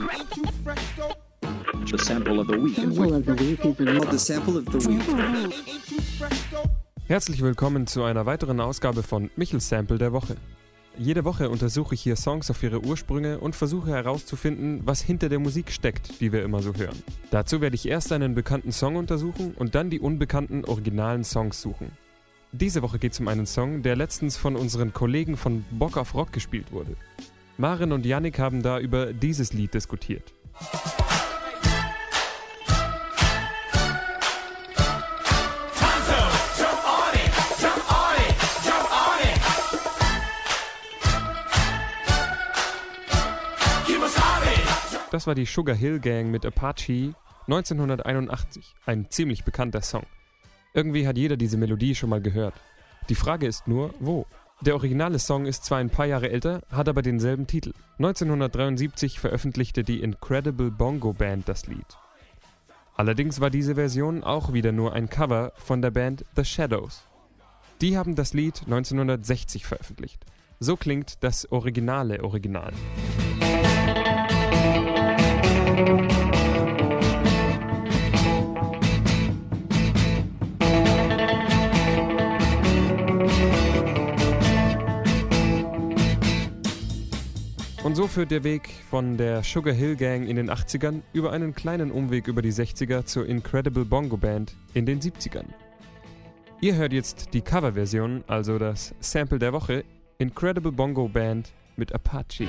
The sample of the week in Sample of the week is in The sample of the week. Herzlich willkommen zu einer weiteren Ausgabe von Michels Sample der Woche. Jede Woche untersuche ich hier Songs auf ihre Ursprünge und versuche herauszufinden, was hinter der Musik steckt, die wir immer so hören. Dazu werde ich erst einen bekannten Song untersuchen und dann die unbekannten originalen Songs suchen. Diese Woche geht es um einen Song, der letztens von unseren Kollegen von Bock auf Rock gespielt wurde. Maren und Yannick haben da über dieses Lied diskutiert. Das war die Sugar Hill Gang mit Apache 1981, ein ziemlich bekannter Song. Irgendwie hat jeder diese Melodie schon mal gehört. Die Frage ist nur, wo? Der originale Song ist zwar ein paar Jahre älter, hat aber denselben Titel. 1973 veröffentlichte die Incredible Bongo Band das Lied. Allerdings war diese Version auch wieder nur ein Cover von der Band The Shadows. Die haben das Lied 1960 veröffentlicht. So klingt das originale Original. Und so führt der Weg von der Sugar Hill Gang in den 80ern über einen kleinen Umweg über die 60er zur Incredible Bongo Band in den 70ern. Ihr hört jetzt die Coverversion, also das Sample der Woche, Incredible Bongo Band mit Apache.